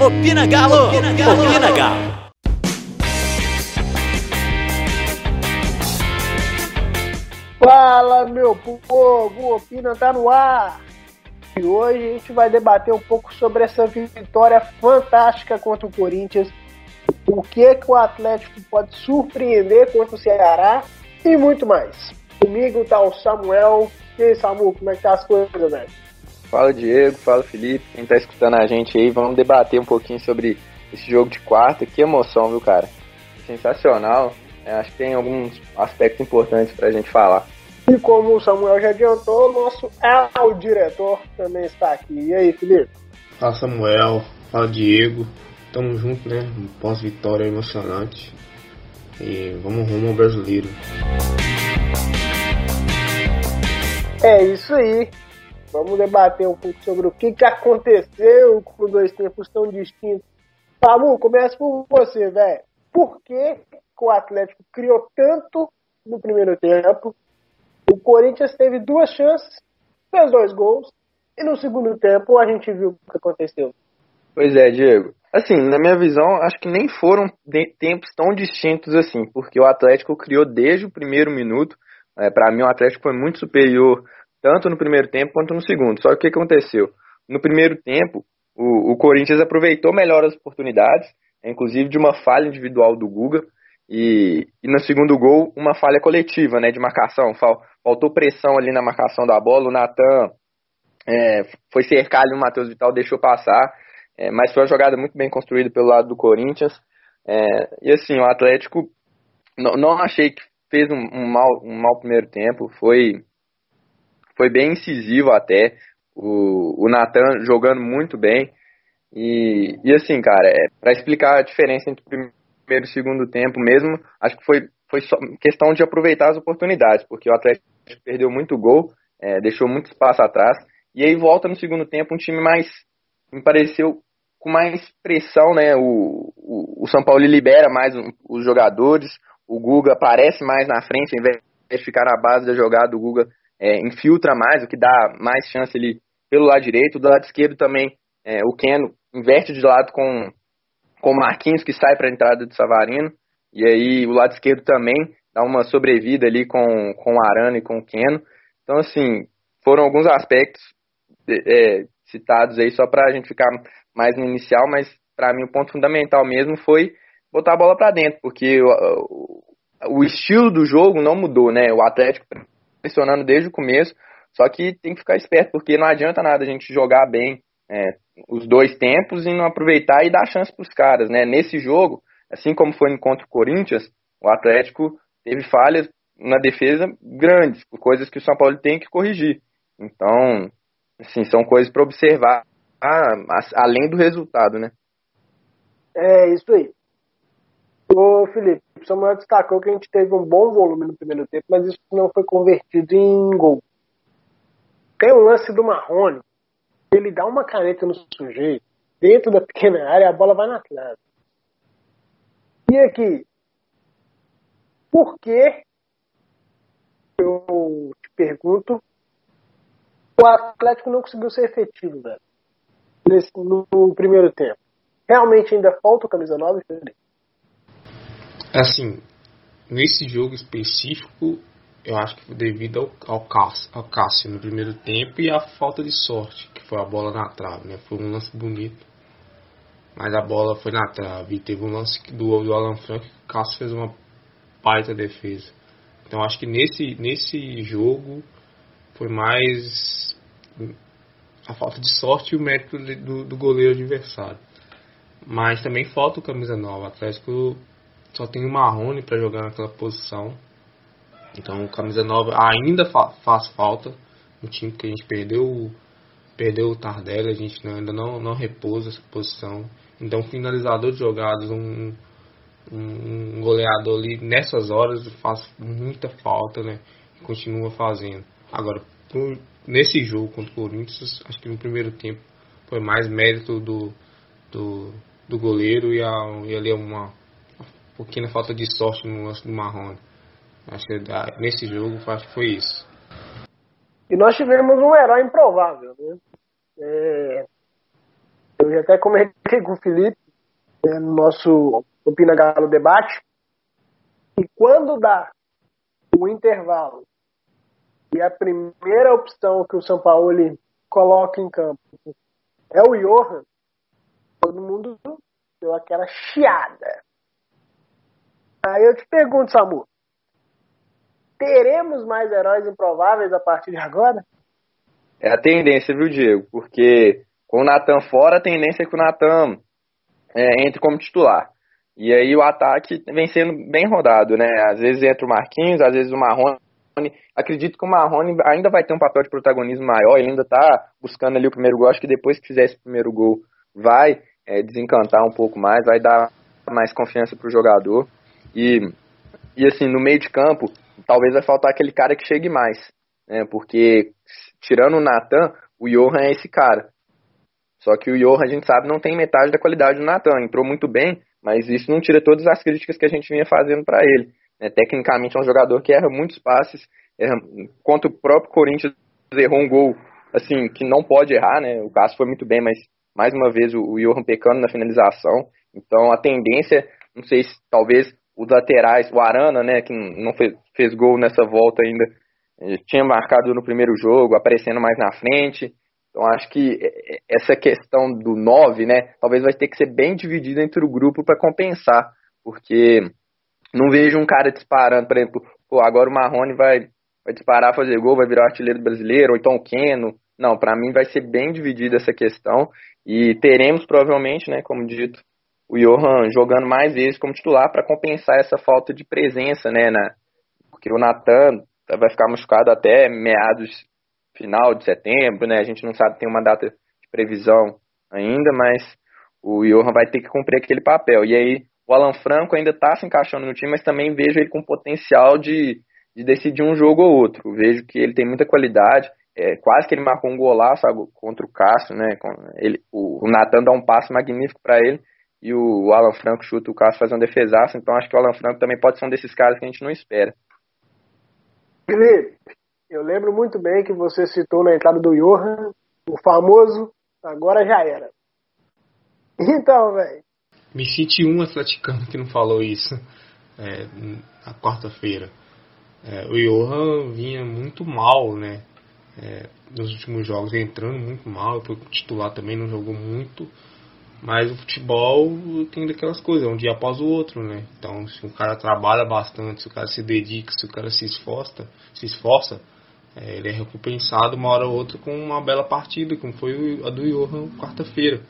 Opina Galo! Opina Galo! Opina Galo! Fala, meu povo! Opina tá no ar! E hoje a gente vai debater um pouco sobre essa vitória fantástica contra o Corinthians. O que, que o Atlético pode surpreender contra o Ceará e muito mais. Comigo tá o Samuel. E aí, Samu, como é que tá as coisas, velho? Fala Diego, fala Felipe, quem tá escutando a gente aí, vamos debater um pouquinho sobre esse jogo de quarta. Que emoção, viu, cara? Sensacional. É, acho que tem alguns aspectos importantes pra gente falar. E como o Samuel já adiantou, o nosso Al diretor também está aqui. E aí, Felipe? Fala Samuel, fala Diego. Tamo junto, né? Pós-vitória emocionante. E vamos rumo ao brasileiro. É isso aí. Vamos debater um pouco sobre o que, que aconteceu com dois tempos tão distintos. Samu, começa por você, velho. Por que o Atlético criou tanto no primeiro tempo o Corinthians teve duas chances, fez dois gols, e no segundo tempo a gente viu o que aconteceu. Pois é, Diego. Assim, na minha visão, acho que nem foram tempos tão distintos assim, porque o Atlético criou desde o primeiro minuto. É, para mim, o Atlético foi muito superior, tanto no primeiro tempo quanto no segundo. Só que o que aconteceu? No primeiro tempo, o, o Corinthians aproveitou melhor as oportunidades, inclusive de uma falha individual do Guga. E, e, no segundo gol, uma falha coletiva, né, de marcação. Faltou pressão ali na marcação da bola. O Natan é, foi cercar ali o Matheus Vital, deixou passar. É, mas foi uma jogada muito bem construída pelo lado do Corinthians. É, e assim, o Atlético não, não achei que fez um, um, mal, um mal primeiro tempo. Foi, foi bem incisivo até. O, o Natan jogando muito bem. E, e assim, cara, é, para explicar a diferença entre o primeiro e segundo tempo mesmo, acho que foi, foi só questão de aproveitar as oportunidades, porque o Atlético perdeu muito gol, é, deixou muito espaço atrás, e aí volta no segundo tempo um time mais, me pareceu, com mais pressão, né, o, o, o São Paulo libera mais os jogadores, o Guga aparece mais na frente, ao invés de ficar na base da jogada, o Guga é, infiltra mais, o que dá mais chance ali pelo lado direito, do lado esquerdo também, é, o Keno inverte de lado com com o Marquinhos que sai para a entrada do Savarino. E aí o lado esquerdo também dá uma sobrevida ali com, com o Arana e com o Keno. Então, assim, foram alguns aspectos é, citados aí só para a gente ficar mais no inicial, mas para mim o ponto fundamental mesmo foi botar a bola para dentro, porque o, o, o, estilo do jogo não mudou, né? O Atlético pressionando desde o começo, só que tem que ficar esperto, porque não adianta nada a gente jogar bem é, os dois tempos e não aproveitar e dar chance para os caras, né? Nesse jogo, assim como foi contra o Corinthians, o Atlético teve falhas na defesa grandes, coisas que o São Paulo tem que corrigir. Então, assim, são coisas para observar além do resultado, né? É isso aí. Ô Felipe, o Samuel destacou que a gente teve um bom volume no primeiro tempo, mas isso não foi convertido em gol. Tem um lance do Marrone, ele dá uma caneta no sujeito, dentro da pequena área, a bola vai na trave. E aqui, por que, eu te pergunto, o Atlético não conseguiu ser efetivo, velho, nesse, no, primeiro tempo? Realmente ainda falta o camisa 9, Felipe? Assim, nesse jogo específico, eu acho que foi devido ao, ao, Cássio, ao Cássio no primeiro tempo e a falta de sorte, que foi a bola na trave, né? Foi um lance bonito, mas a bola foi na trave. E teve um lance do, do Alan Franco que o Cássio fez uma baita defesa. Então acho que nesse, nesse jogo foi mais a falta de sorte e o mérito do, do goleiro adversário. Mas também falta o camisa nova. O Atlético só tem o Marrone para jogar naquela posição. Então, camisa nova ainda fa faz falta no time que a gente perdeu perdeu o Tardelli, a gente ainda não, não repousa essa posição. Então, finalizador de jogadas, um, um, goleador ali nessas horas faz muita falta, né? E continua fazendo. Agora, pro, nesse jogo contra o Corinthians, acho que no primeiro tempo foi mais mérito do, do, do goleiro e, a, e ali uma, pouquinha falta de sorte no lance do Marrone. Acho que nesse jogo acho que foi isso. E nós tivemos um herói improvável, né? É... Eu já até comentei com o Felipe é, no nosso Opina Galo debate. E quando dá o intervalo e a primeira opção que o São Paulo coloca em campo é o Johan, todo mundo deu aquela chiada. Aí eu te pergunto, Samu, teremos mais heróis improváveis a partir de agora? É a tendência, viu, Diego? Porque com o Natan fora, a tendência é que o Natan é, entre como titular. E aí o ataque vem sendo bem rodado, né? Às vezes entra o Marquinhos, às vezes o Marrone. Acredito que o Marrone ainda vai ter um papel de protagonismo maior, ele ainda tá buscando ali o primeiro gol. Acho que depois que fizer esse primeiro gol, vai é, desencantar um pouco mais, vai dar mais confiança pro jogador. E, e assim, no meio de campo, talvez vai faltar aquele cara que chegue mais. Né? Porque, tirando o Natan, o Johan é esse cara. Só que o Johan, a gente sabe, não tem metade da qualidade do Natan. Entrou muito bem, mas isso não tira todas as críticas que a gente vinha fazendo para ele. Né? Tecnicamente é um jogador que erra muitos passes. Erra, o próprio Corinthians, errou um gol assim que não pode errar, né? O Cássio foi muito bem, mas mais uma vez o, o Johan pecando na finalização. Então a tendência, não sei se talvez os laterais, o Arana, né, que não fez, fez gol nessa volta ainda, eh, tinha marcado no primeiro jogo, aparecendo mais na frente. Então acho que essa questão do 9, né, talvez vai ter que ser bem dividida entre o grupo para compensar, porque não vejo um cara disparando, por exemplo, pô, agora o Marrone vai, vai disparar, fazer gol, vai virar artilheiro brasileiro, ou então o Keno. Não, para mim vai ser bem dividida essa questão e teremos provavelmente, né, como dito, o Johan jogando mais vezes como titular para compensar essa falta de presença, né, na, porque o Natan vai ficar machucado até meados final de setembro, né? A gente não sabe, tem uma data de previsão ainda, mas o Johan vai ter que cumprir aquele papel. E aí o Alan Franco ainda está se encaixando no time, mas também vejo ele com potencial de, de decidir um jogo ou outro. Vejo que ele tem muita qualidade. É, quase que ele marcou um golaço contra o Cássio, né? Ele, o, o Natan dá um passo magnífico para ele e o Alan Franco chuta o Cássio faz um defesaço. Então acho que o Alan Franco também pode ser um desses caras que a gente não espera. Felipe, eu lembro muito bem que você citou na entrada do Johan o famoso agora já era. Então, velho. Me senti um atleticano que não falou isso é, na quarta-feira. É, o Johan vinha muito mal, né? É, nos últimos jogos, entrando muito mal. Foi titular também, não jogou muito. Mas o futebol tem daquelas coisas, um dia após o outro, né? Então, se o cara trabalha bastante, se o cara se dedica, se o cara se esforça, se esforça, é, ele é recompensado uma hora ou outra com uma bela partida, como foi a do Johan quarta-feira.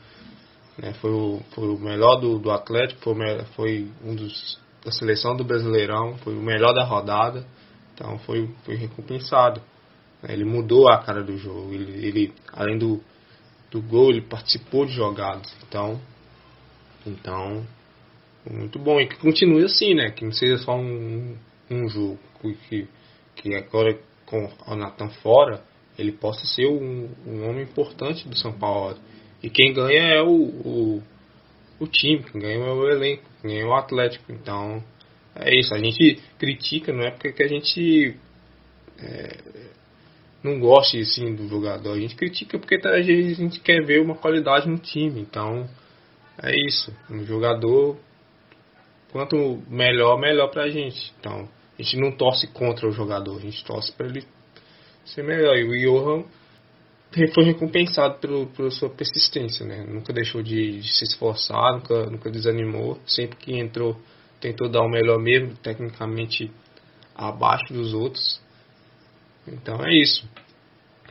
Né, foi, o, foi o melhor do, do Atlético, foi, foi um dos da seleção do Brasileirão, foi o melhor da rodada, então foi, foi recompensado. Ele mudou a cara do jogo, ele, ele além do, do gol, ele participou de jogadas, então, então muito bom. E que continue assim, né? Que não seja só um, um jogo, que, que agora com o Natan fora, ele possa ser um, um, homem importante do São Paulo. E quem ganha é o, o, o time, quem ganha é o elenco, quem ganha é o Atlético. Então, é isso. A gente critica, não é porque a gente é, não gosta assim, do jogador. A gente critica porque a gente quer ver uma qualidade no time. Então, é isso. Um jogador, quanto melhor, melhor pra gente. Então, a gente não torce contra o jogador, a gente torce para ele ser melhor. E o Johan foi recompensado pelo, pela sua persistência, né? Nunca deixou de, de, se esforçar, nunca, nunca desanimou. Sempre que entrou, tentou dar o melhor mesmo, tecnicamente abaixo dos outros. Então é isso.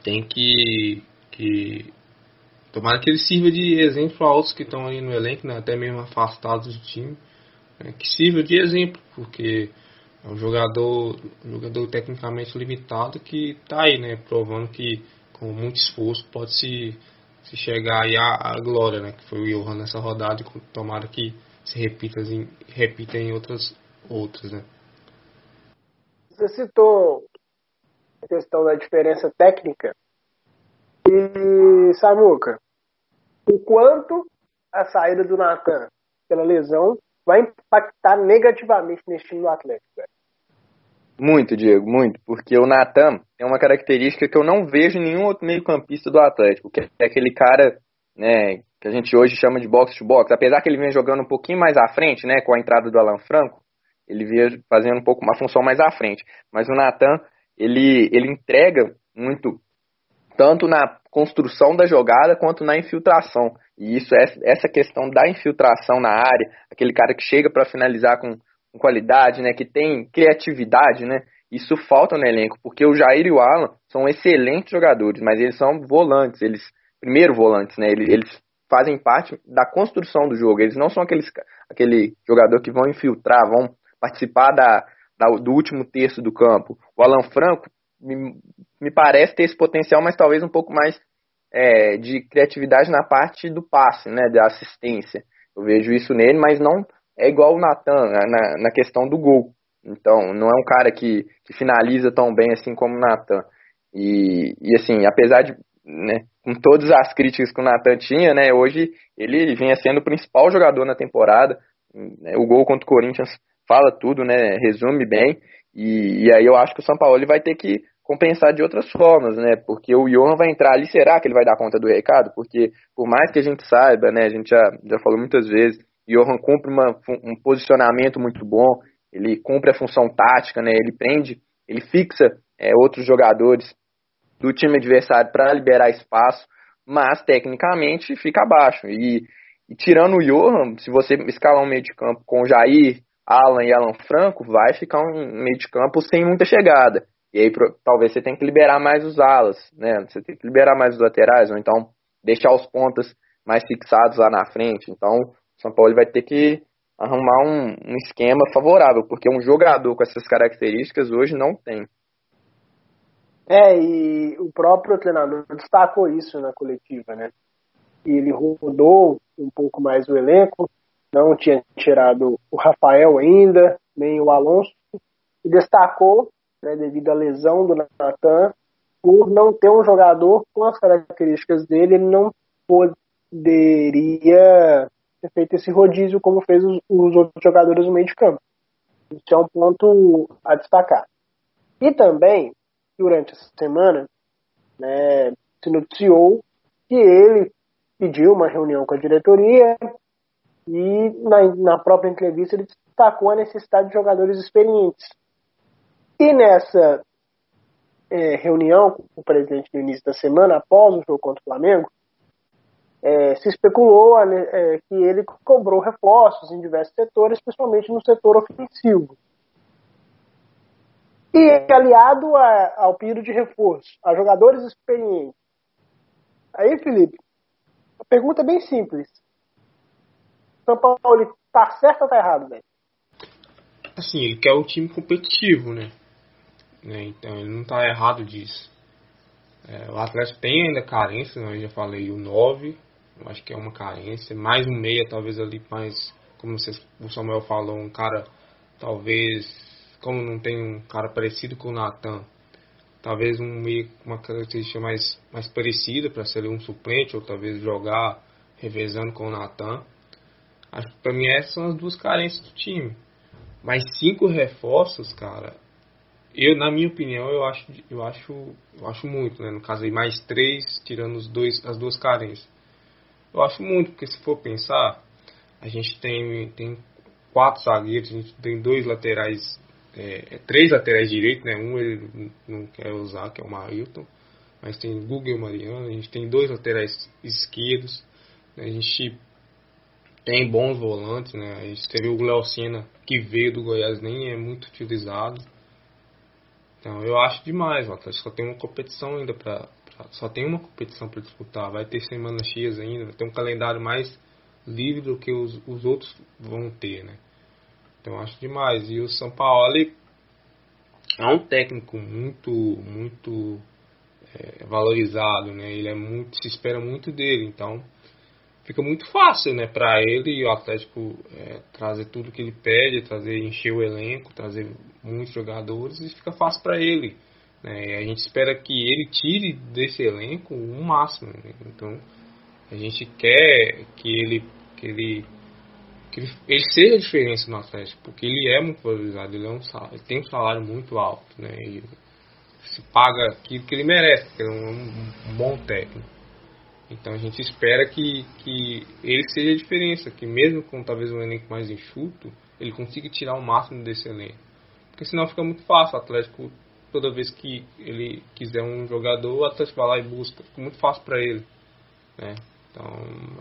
Tem que, que tomara que ele sirva de exemplo a outros que estão aí no elenco, né? até mesmo afastados do time. Né? Que sirva de exemplo, porque é um jogador, um jogador tecnicamente limitado que está aí, né? Provando que com muito esforço pode se, se chegar aí à, à glória, né? Que foi o Johan nessa rodada e tomara que se repita em, repita em outras, outras, né? Você citou questão da diferença técnica e Samuca, o quanto a saída do Natan pela lesão vai impactar negativamente nesse time do Atlético, velho? Muito, Diego, muito. Porque o Natan é uma característica que eu não vejo em nenhum outro meio-campista do Atlético, que é aquele cara né, que a gente hoje chama de box to box, apesar que ele vinha jogando um pouquinho mais à frente, né, com a entrada do Alan Franco, ele vinha fazendo um pouco uma função mais à frente. Mas o Natan, ele, ele entrega muito, tanto na construção da jogada quanto na infiltração. E isso, essa questão da infiltração na área, aquele cara que chega para finalizar com, com, qualidade, né, que tem criatividade, né, isso falta no elenco, porque o Jair e o Alan são excelentes jogadores, mas eles são volantes, eles primeiro volantes, né, eles, eles fazem parte da construção do jogo, eles não são aqueles, aquele jogador que vão infiltrar, vão participar da, do último terço do campo. O Alan Franco me, me parece ter esse potencial, mas talvez um pouco mais é, de criatividade na parte do passe, né, da assistência. Eu vejo isso nele, mas não é igual o Natan né, na, na questão do gol. Então, não é um cara que, que finaliza tão bem assim como o Natan. E, e assim, apesar de, né, com todas as críticas que o Natan tinha, né, hoje ele vinha sendo o principal jogador na temporada. Né, o gol contra o Corinthians fala tudo, né, resume bem. E, e aí eu acho que o São Paulo vai ter que compensar de outras formas, né? Porque o Johan vai entrar ali, será que ele vai dar conta do recado? Porque por mais que a gente saiba, né, a gente já, já falou muitas vezes, o Johan cumpre uma, um posicionamento muito bom, ele cumpre a função tática, né? Ele prende, ele fixa é, outros jogadores do time adversário para liberar espaço, mas tecnicamente fica abaixo. E, e, tirando o Johan, se você escalar um meio de campo com Jair, Alan e Alan Franco, vai ficar um meio de campo sem muita chegada. E aí talvez você tenha que liberar mais os alas, né? Você tem que liberar mais os laterais, ou então deixar os pontas mais fixados lá na frente. Então, o São Paulo vai ter que arrumar um, um esquema favorável, porque um jogador com essas características hoje não tem. É, e o próprio treinador destacou isso na coletiva, né? E ele rodou um pouco mais o elenco, não tinha tirado o Rafael ainda, nem o Alonso, e destacou né, devido à lesão do Natan, por não ter um jogador com as características dele, ele não poderia ter feito esse rodízio como fez os, os outros jogadores no meio de campo. Isso é um ponto a destacar. E também, durante essa semana, né, se noticiou que ele pediu uma reunião com a diretoria e na, na própria entrevista ele destacou a necessidade de jogadores experientes e nessa é, reunião com o presidente no início da semana, após o jogo contra o Flamengo, é, se especulou é, que ele cobrou reforços em diversos setores, principalmente no setor ofensivo. E aliado a, ao pedido de reforço, a jogadores experientes. Aí, Felipe, a pergunta é bem simples. São Paulo está certo ou está errado, velho? Assim, ele quer o time competitivo, né? Né? Então ele não está errado disso. É, o Atlético tem ainda carência, né? eu já falei o 9, eu acho que é uma carência, mais um meia, talvez ali mais, como o Samuel falou, um cara, talvez, como não tem um cara parecido com o Natan, talvez um meia com uma característica mais, mais parecida para ser um suplente, ou talvez jogar revezando com o Natan. Acho que para mim essas são as duas carências do time. Mas cinco reforços, cara, eu, na minha opinião, eu acho, eu acho, eu acho muito, né? No caso aí, mais três, tirando os dois, as duas carências. Eu acho muito, porque se for pensar, a gente tem, tem quatro zagueiros, a gente tem dois laterais, é, é três laterais direitos, né? Um ele não quer usar, que é o Marilton, mas tem Google e Mariano, a gente tem dois laterais esquerdos, né? a gente tem bons volantes, né? A gente teve o Senna, que veio do Goiás, nem é muito utilizado. Então eu acho demais, o Atlético só tem uma competição ainda para só tem uma competição para disputar, vai ter semanas cheias ainda, vai ter um calendário mais livre do que os, os outros vão ter, né? Então acho demais. E o São Paulo é um técnico muito, muito é, valorizado, né? Ele é muito, se espera muito dele, então fica muito fácil, né, para ele e o Atlético é, trazer tudo que ele pede, trazer encher o elenco, trazer muitos jogadores e fica fácil para ele. Né? a gente espera que ele tire desse elenco o máximo. Né? Então a gente quer que ele que ele que ele, ele seja a diferença no Atlético, porque ele é muito valorizado, ele, é um salário, ele tem um salário muito alto, né? E se paga aquilo que ele merece, ele é um, um bom técnico. Então a gente espera que, que ele seja a diferença, que mesmo com talvez um elenco mais enxuto, ele consiga tirar o máximo desse elenco. Porque senão fica muito fácil o Atlético, toda vez que ele quiser um jogador, o Atlético vai lá e busca. Fica muito fácil para ele. Né? Então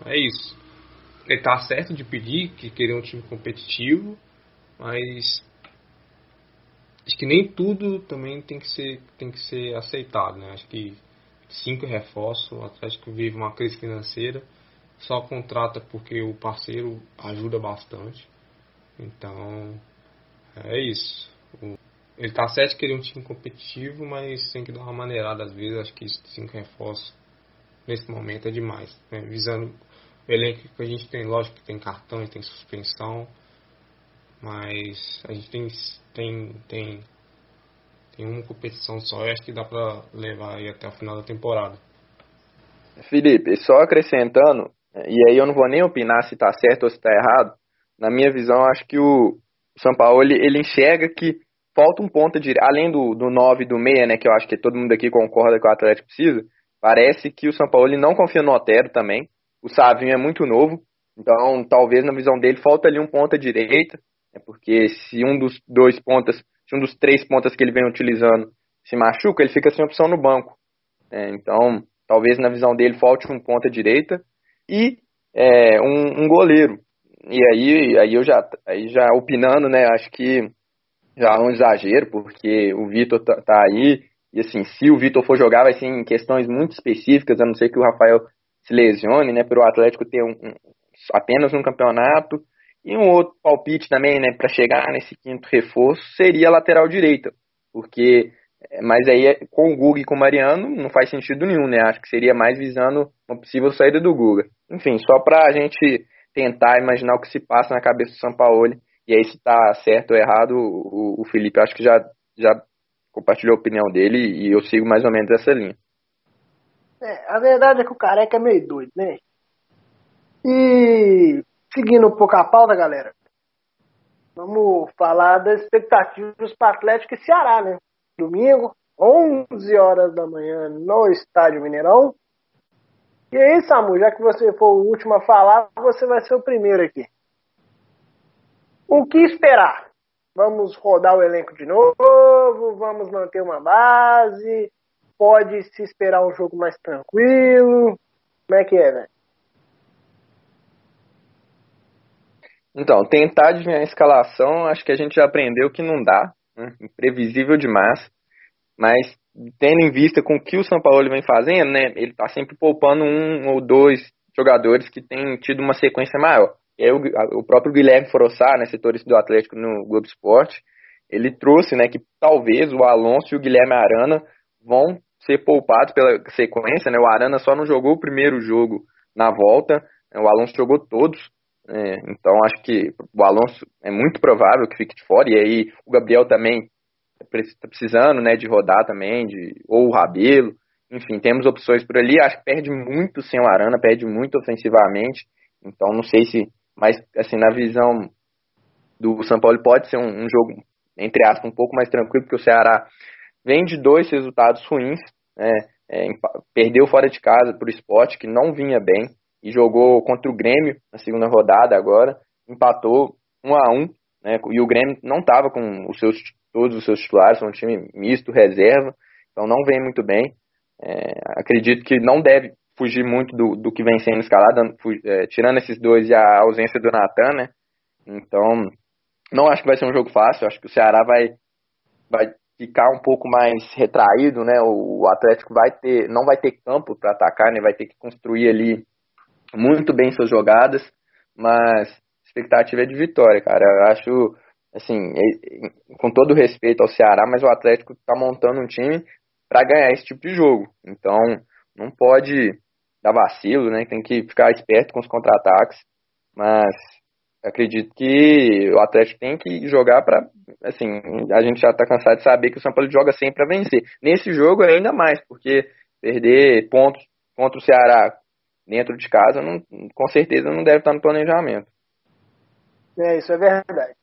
é isso. Ele tá certo de pedir que querer um time competitivo, mas acho que nem tudo também tem que ser, tem que ser aceitado. Né? Acho que cinco reforços, o Atlético vive uma crise financeira, só contrata porque o parceiro ajuda bastante. Então, é isso. Ele tá certo que ele é um time competitivo, mas tem que dar uma maneirada às vezes. Acho que cinco reforços nesse momento é demais. Né? Visando o elenco que a gente tem, lógico que tem cartão e tem suspensão, mas a gente tem, tem, tem em uma competição só, acho que dá para levar aí até o final da temporada. Felipe, só acrescentando, e aí eu não vou nem opinar se está certo ou se está errado, na minha visão, acho que o São Paulo ele, ele enxerga que falta um ponta de além do, do 9 e do meia, né, que eu acho que todo mundo aqui concorda que o Atlético precisa, parece que o São Paulo ele não confia no Otero também, o Savinho é muito novo, então talvez na visão dele falta ali um ponta direita, né, porque se um dos dois pontas se um dos três pontas que ele vem utilizando se machuca, ele fica sem opção no banco. É, então, talvez na visão dele falte um ponta direita e é, um, um, goleiro. E aí, aí eu já, aí já opinando, né? Acho que já é um exagero, porque o Vitor tá, tá, aí, e assim, se o Vitor for jogar, vai ser em questões muito específicas, a não ser que o Rafael se lesione, né? Para o Atlético ter um, um, apenas um campeonato e um outro palpite também, né, para chegar nesse quinto reforço seria a lateral direita, porque é, mas aí é, com o Guga e com o Mariano não faz sentido nenhum, né? Acho que seria mais visando uma possível saída do Guga. Enfim, só para a gente tentar imaginar o que se passa na cabeça do São Paulo e aí se tá certo ou errado, o, o Felipe acho que já já compartilhou a opinião dele e eu sigo mais ou menos essa linha. É, a verdade é que o careca é meio doido, né? E Seguindo um pouco a pauta, galera, vamos falar das expectativas para Atlético e Ceará, né? Domingo, 11 horas da manhã, no Estádio Mineirão. E aí, Samu, já que você for o último a falar, você vai ser o primeiro aqui. O que esperar? Vamos rodar o elenco de novo? Vamos manter uma base? Pode se esperar um jogo mais tranquilo? Como é que é, velho? Então, tentar adivinhar a escalação, acho que a gente já aprendeu que não dá, né? imprevisível demais, mas tendo em vista com o que o São Paulo vem fazendo, né, ele está sempre poupando um ou dois jogadores que têm tido uma sequência maior. E o, o próprio Guilherme Forossá, né, setorista do Atlético no Globo Esporte, ele trouxe né, que talvez o Alonso e o Guilherme Arana vão ser poupados pela sequência. Né, o Arana só não jogou o primeiro jogo na volta, né, o Alonso jogou todos. É, então acho que o Alonso é muito provável que fique de fora, e aí o Gabriel também está precisando né, de rodar também, de, ou o Rabelo, enfim, temos opções por ali, acho que perde muito sem o Arana, perde muito ofensivamente, então não sei se, mas assim, na visão do São Paulo pode ser um, um jogo, entre aspas, um pouco mais tranquilo, porque o Ceará vem de dois resultados ruins, né, é, perdeu fora de casa para o esporte, que não vinha bem, jogou contra o Grêmio na segunda rodada agora, empatou 1 a 1 né, e o Grêmio não estava com os seus, todos os seus titulares, foi um time misto, reserva, então não vem muito bem. É, acredito que não deve fugir muito do, do que vem sendo escalado, é, tirando esses dois e a ausência do Natan, né? Então, não acho que vai ser um jogo fácil, acho que o Ceará vai, vai ficar um pouco mais retraído, né? O, o Atlético vai ter, não vai ter campo para atacar, né? Vai ter que construir ali muito bem suas jogadas, mas expectativa é de vitória, cara. Eu acho, assim, com todo respeito ao Ceará, mas o Atlético está montando um time para ganhar esse tipo de jogo. Então, não pode dar vacilo, né? Tem que ficar esperto com os contra-ataques, mas acredito que o Atlético tem que jogar para, assim, a gente já está cansado de saber que o São Paulo joga sempre para vencer. Nesse jogo ainda mais, porque perder pontos contra o Ceará dentro de casa, não, com certeza não deve estar no planejamento. É, isso é verdade.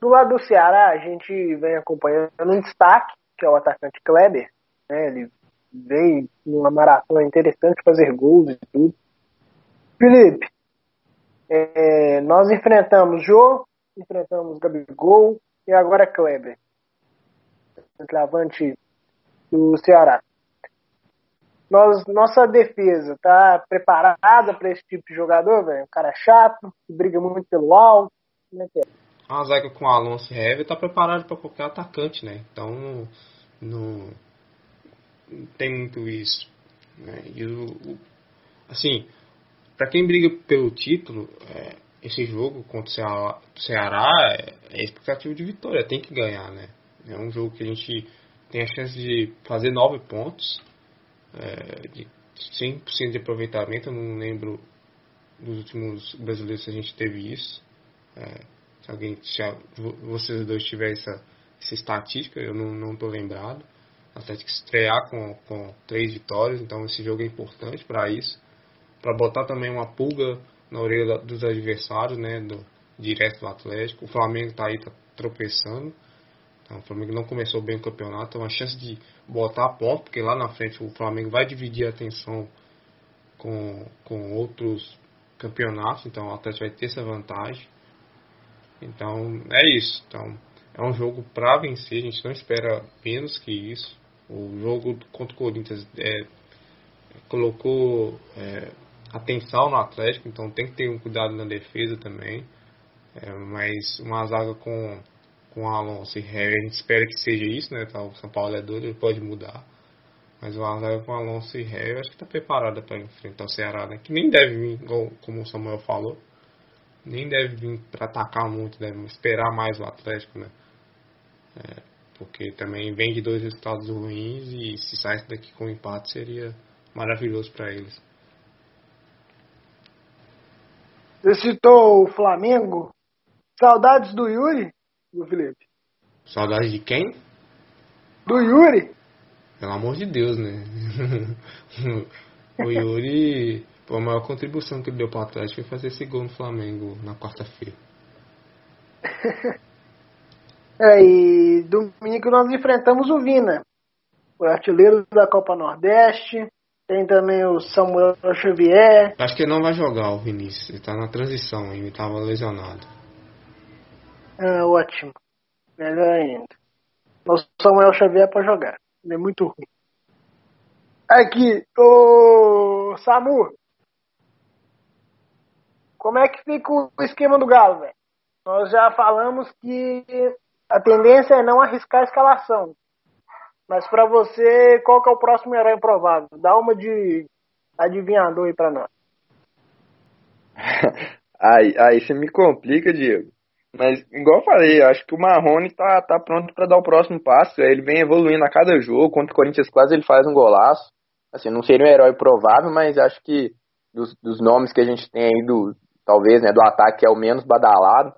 Do lado do Ceará, a gente vem acompanhando um destaque, que é o atacante Kleber. Né? Ele veio numa maratona interessante fazer gols e tudo. Felipe, é, nós enfrentamos Jô, enfrentamos Gabigol e agora Kleber, centroavante do Ceará. Nós, nossa defesa tá preparada para esse tipo de jogador, velho? Um cara chato, que briga muito pelo alto. Como é que é? A zaga com Alonso e Hever tá preparado para qualquer atacante, né? Então não tem muito isso. Né? E o, o assim, para quem briga pelo título, é, esse jogo contra o Ceará, Ceará é, é expectativa de vitória, tem que ganhar, né? É um jogo que a gente tem a chance de fazer nove pontos é, de 100% de aproveitamento. Eu não lembro dos últimos brasileiros se a gente teve isso. É, se alguém, se a, vocês dois tiverem essa, essa estatística, eu não estou lembrado. O Atlético estrear com, com três vitórias, então esse jogo é importante para isso. Para botar também uma pulga na orelha dos adversários, né, do, direto do Atlético. O Flamengo está aí tá tropeçando. O Flamengo não começou bem o campeonato, é uma chance de botar a ponto, porque lá na frente o Flamengo vai dividir a atenção com, com outros campeonatos, então o Atlético vai ter essa vantagem. Então é isso. Então é um jogo para vencer, a gente não espera menos que isso. O jogo contra o Corinthians é, colocou é, atenção no Atlético, então tem que ter um cuidado na defesa também. É, mas uma zaga com com Alonso e Harry, a gente espera que seja isso, né? Tá, o São Paulo é doido, ele pode mudar. Mas o Azar com Alonso e Harry, acho que está preparado para enfrentar o Ceará, né? Que nem deve vir, como o Samuel falou, nem deve vir para atacar muito, deve esperar mais o Atlético, né? É, porque também vem de dois resultados ruins e se saísse daqui com um empate seria maravilhoso para eles. Você citou o Flamengo. Saudades do Yuri? Do Felipe? Saudade de quem? Do Yuri. Pelo amor de Deus, né? o Yuri, pô, a maior contribuição que ele deu para o Atlético foi fazer esse gol no Flamengo na quarta-feira. é, e domingo nós enfrentamos o Vina, o artilheiro da Copa Nordeste. Tem também o Samuel Xavier. Acho que ele não vai jogar o Vinícius, ele tá na transição ainda, estava lesionado. Ah, ótimo. Melhor ainda. O Samuel Xavier para jogar. Ele é muito ruim. Aqui, o Samu. Como é que fica o esquema do Galo, velho? Nós já falamos que a tendência é não arriscar a escalação. Mas para você, qual que é o próximo herói provável? Dá uma de adivinhador aí para nós. aí, aí você me complica, Diego. Mas, igual eu falei, acho que o Marrone tá, tá pronto para dar o próximo passo. Ele vem evoluindo a cada jogo. Contra o Corinthians, quase ele faz um golaço. Assim, não seria um herói provável, mas acho que dos, dos nomes que a gente tem aí, do, talvez, né, do ataque é o menos badalado.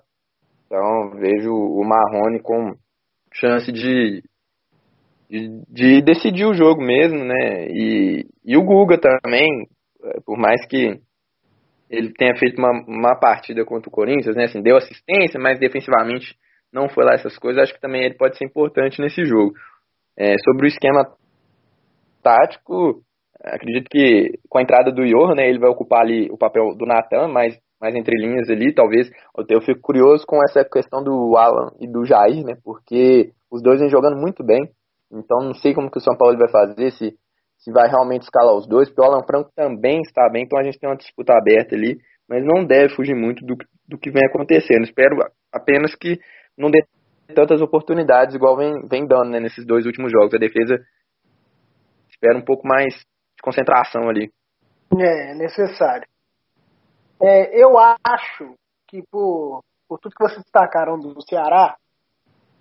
Então, vejo o Marrone com chance de, de, de, decidir o jogo mesmo, né? E, e o Guga também, por mais que ele tenha feito uma, uma partida contra o Corinthians, né? Assim, deu assistência, mas defensivamente não foi lá essas coisas. Acho que também ele pode ser importante nesse jogo. É, sobre o esquema tático, acredito que com a entrada do Johan, né, ele vai ocupar ali o papel do Natan, mais, mais entre linhas ali, talvez. Eu fico curioso com essa questão do Alan e do Jair, né, porque os dois vêm jogando muito bem. Então não sei como que o São Paulo vai fazer, se se vai realmente escalar os dois, porque o Alan Franco também está bem, então a gente tem uma disputa aberta ali, mas não deve fugir muito do, do que vem acontecendo. Espero apenas que não dê tantas oportunidades igual vem, vem dando né, nesses dois últimos jogos. A defesa espera um pouco mais de concentração ali. É, necessário. É, eu acho que por, por tudo que vocês destacaram do Ceará,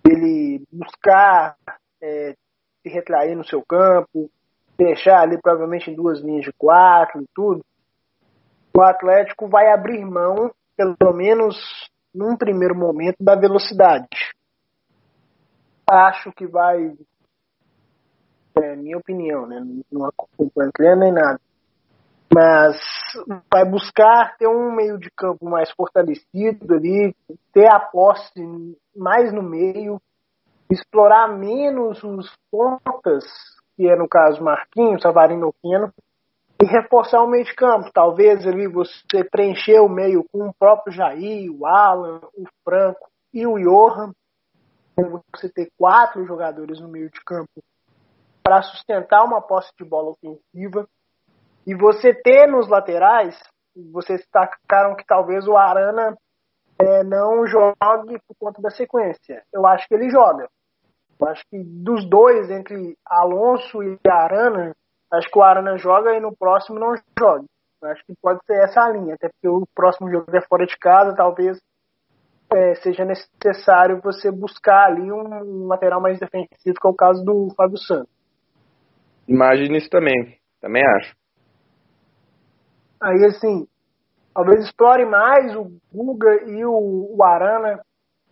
ele buscar é, se retrair no seu campo, deixar ali provavelmente em duas linhas de quatro e tudo, o Atlético vai abrir mão, pelo menos num primeiro momento, da velocidade. Acho que vai, é minha opinião, né? não acompanho treino nem nada, mas vai buscar ter um meio de campo mais fortalecido ali, ter a posse mais no meio, explorar menos os pontas que é no caso Marquinhos, Savarino Quino, e reforçar o meio de campo. Talvez ali você preencher o meio com o próprio Jair, o Alan, o Franco e o Johan. Você ter quatro jogadores no meio de campo para sustentar uma posse de bola ofensiva. E você ter nos laterais, vocês destacaram que talvez o Arana é, não jogue por conta da sequência. Eu acho que ele joga. Eu acho que dos dois, entre Alonso e Arana, acho que o Arana joga e no próximo não joga. Eu acho que pode ser essa a linha, até porque o próximo jogo é fora de casa, talvez é, seja necessário você buscar ali um lateral mais defensivo, que é o caso do Fábio Santos. Imagina isso também, também acho. Aí assim, talvez explore mais o Guga e o, o Arana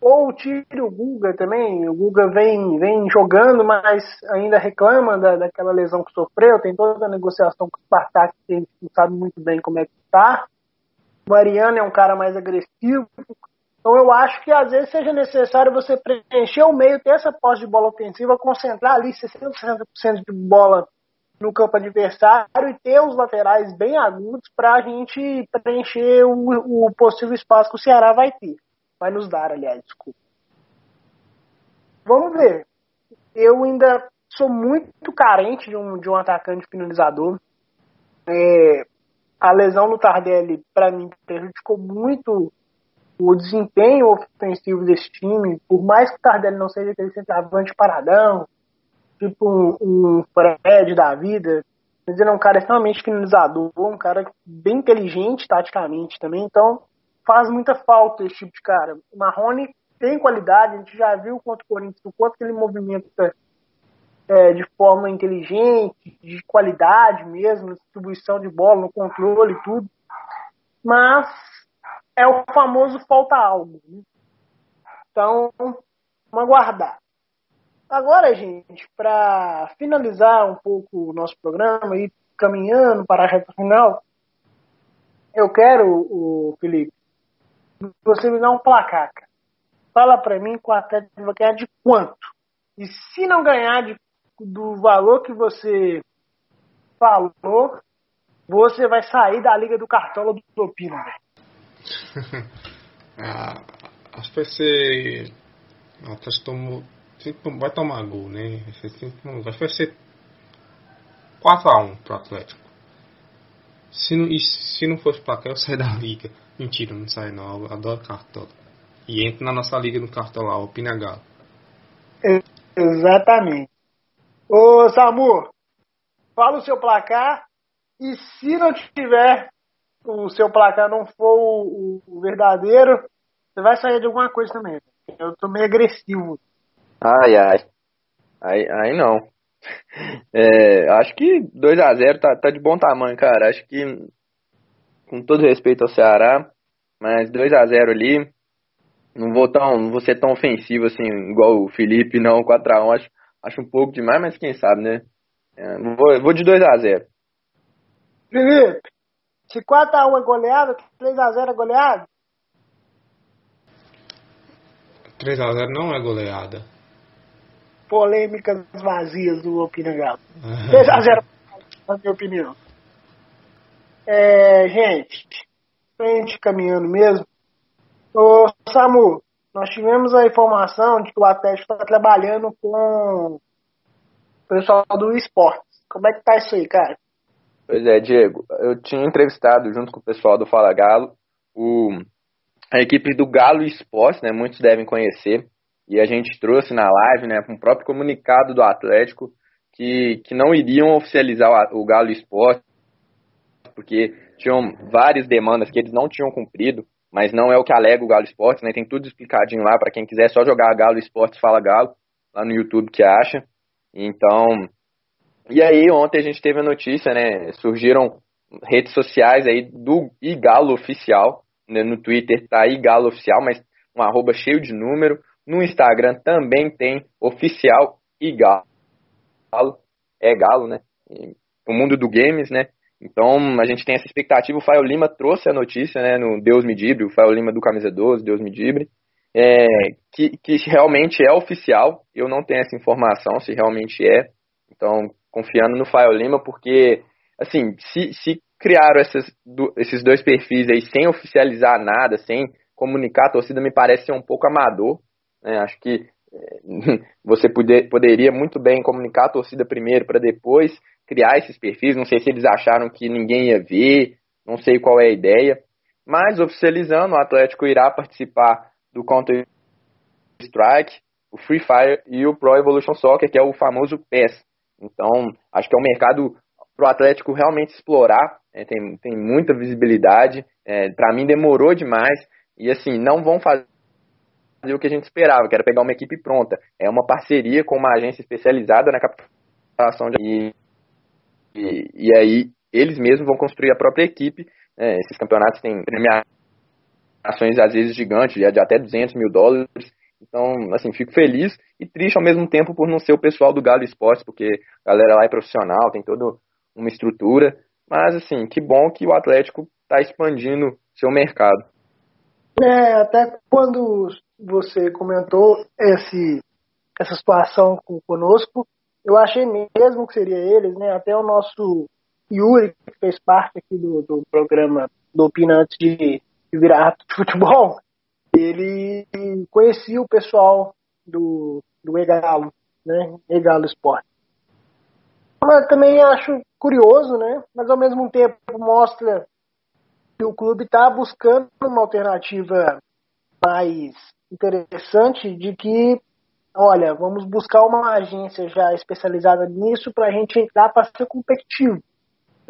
ou tire o Guga também. O Guga vem, vem jogando, mas ainda reclama da, daquela lesão que sofreu. Tem toda a negociação com o Spartak, que a gente não sabe muito bem como é que está. O Mariano é um cara mais agressivo. Então eu acho que às vezes seja necessário você preencher o meio, ter essa posse de bola ofensiva, concentrar ali 60% de bola no campo adversário e ter os laterais bem agudos para a gente preencher o, o possível espaço que o Ceará vai ter vai nos dar, aliás, desculpa. Vamos ver. Eu ainda sou muito carente de um, de um atacante finalizador. É, a lesão do Tardelli, para mim, prejudicou muito o desempenho ofensivo desse time. Por mais que o Tardelli não seja aquele centroavante paradão, tipo um, um Fred da vida, mas ele é um cara extremamente finalizador, um cara bem inteligente taticamente também. Então, faz muita falta esse tipo de cara. O Marrone tem qualidade, a gente já viu contra o Corinthians o quanto ele movimenta é, de forma inteligente, de qualidade mesmo, distribuição de bola, no controle e tudo. Mas é o famoso falta algo. Né? Então, vamos aguardar. Agora, gente, para finalizar um pouco o nosso programa e caminhando para a reta final, eu quero, o Felipe, você me dá um placar, cara. Fala pra mim que o Atlético vai ganhar de quanto? E se não ganhar de, do valor que você falou, você vai sair da Liga do Cartola do Topino, velho. ah, acho que vai ser. O Atlético tomou, vai tomar gol, né? Acho que vai ser 4x1 pro Atlético. Se não, se não fosse pra cá, eu saio da liga. Mentira, não sai não. Eu adoro cartola. E entra na nossa liga no cartola, o Pinagalo. Exatamente. Ô Samu, fala o seu placar e se não tiver o seu placar não for o, o verdadeiro, você vai sair de alguma coisa também. Eu tô meio agressivo. Ai, ai. Aí, aí não. É, acho que 2 a 0 tá, tá de bom tamanho, cara. Acho que com todo respeito ao Ceará, mas 2 a 0 ali, não vou, tão, não vou ser tão ofensivo assim, igual o Felipe, não, 4 a 1 acho, acho um pouco demais, mas quem sabe, né? É, vou, vou de 2 a 0 Felipe, se 4 a 1 é goleada, 3 a 0 é goleada? 3 a 0 não é goleada. Polêmicas vazias do Opina Galo. 3 a 0 na minha opinião. É, gente, frente caminhando mesmo. Ô, Samu, nós tivemos a informação de que o Atlético está trabalhando com o pessoal do esporte. Como é que tá isso aí, cara? Pois é, Diego. Eu tinha entrevistado junto com o pessoal do Fala Galo o, a equipe do Galo Esporte, né? Muitos devem conhecer. E a gente trouxe na live, né, com o próprio comunicado do Atlético que, que não iriam oficializar o, o Galo Esporte porque tinham várias demandas que eles não tinham cumprido, mas não é o que alega o Galo Esportes, né? Tem tudo explicadinho lá para quem quiser só jogar Galo Esportes Fala Galo lá no YouTube que acha. Então, e aí ontem a gente teve a notícia, né? Surgiram redes sociais aí do Igalo Oficial, né? no Twitter tá Igalo Oficial, mas um arroba cheio de número. No Instagram também tem oficial Igalo. É Galo, né? O mundo do games, né? Então, a gente tem essa expectativa. O Fael Lima trouxe a notícia, né, no Deus Me Dibre, o Fael Lima do Camisa 12, Deus Me Dibre, é, que, que realmente é oficial. Eu não tenho essa informação se realmente é. Então, confiando no Fael Lima, porque, assim, se, se criaram essas, do, esses dois perfis aí sem oficializar nada, sem comunicar a torcida, me parece ser um pouco amador. Né? Acho que é, você poder, poderia muito bem comunicar a torcida primeiro para depois criar esses perfis. Não sei se eles acharam que ninguém ia ver, não sei qual é a ideia. Mas oficializando, o Atlético irá participar do Counter Strike, o Free Fire e o Pro Evolution Soccer, que é o famoso PES. Então, acho que é um mercado para o Atlético realmente explorar, é, tem, tem muita visibilidade. É, para mim demorou demais e assim, não vão fazer o que a gente esperava, que era pegar uma equipe pronta. É uma parceria com uma agência especializada na captação de. E, e, e aí eles mesmos vão construir a própria equipe. É, esses campeonatos têm premiações às vezes gigantes, de até 200 mil dólares. Então, assim, fico feliz e triste ao mesmo tempo por não ser o pessoal do Galo Esportes, porque a galera lá é profissional, tem toda uma estrutura. Mas, assim, que bom que o Atlético está expandindo seu mercado. É, até quando você comentou esse, essa situação conosco, eu achei mesmo que seria eles, né? Até o nosso Yuri, que fez parte aqui do, do programa do Opina antes de, de virar de futebol, ele conhecia o pessoal do, do Egalo, né? Egalo Esporte. Mas também acho curioso, né? Mas ao mesmo tempo mostra que o clube está buscando uma alternativa mais interessante de que, olha, vamos buscar uma agência já especializada nisso para a gente entrar para ser competitivo.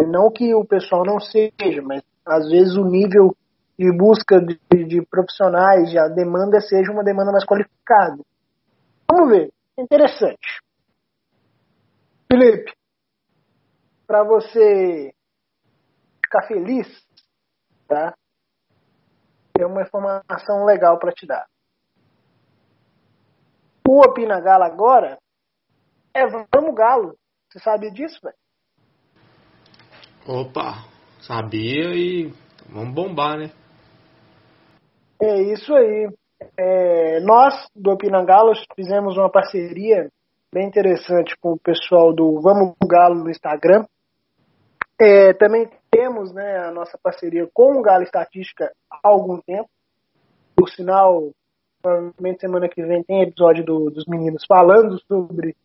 Não que o pessoal não seja, mas às vezes o nível de busca de, de profissionais, a demanda seja uma demanda mais qualificada. Vamos ver, interessante. Felipe, para você ficar feliz, tá? Tem uma informação legal para te dar. O Opina Galo agora é Vamos Galo. Você sabia disso, velho? Opa, sabia e vamos bombar, né? É isso aí. É, nós, do Opina Galo, fizemos uma parceria bem interessante com o pessoal do Vamos Galo no Instagram. É, também temos né, a nossa parceria com o Galo Estatística há algum tempo. Por sinal, provavelmente semana que vem tem episódio do, dos meninos falando sobre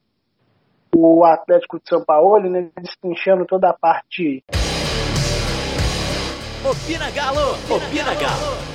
o Atlético de São Paulo, né, destrinchando toda a parte. Opina Galo! Opina Galo!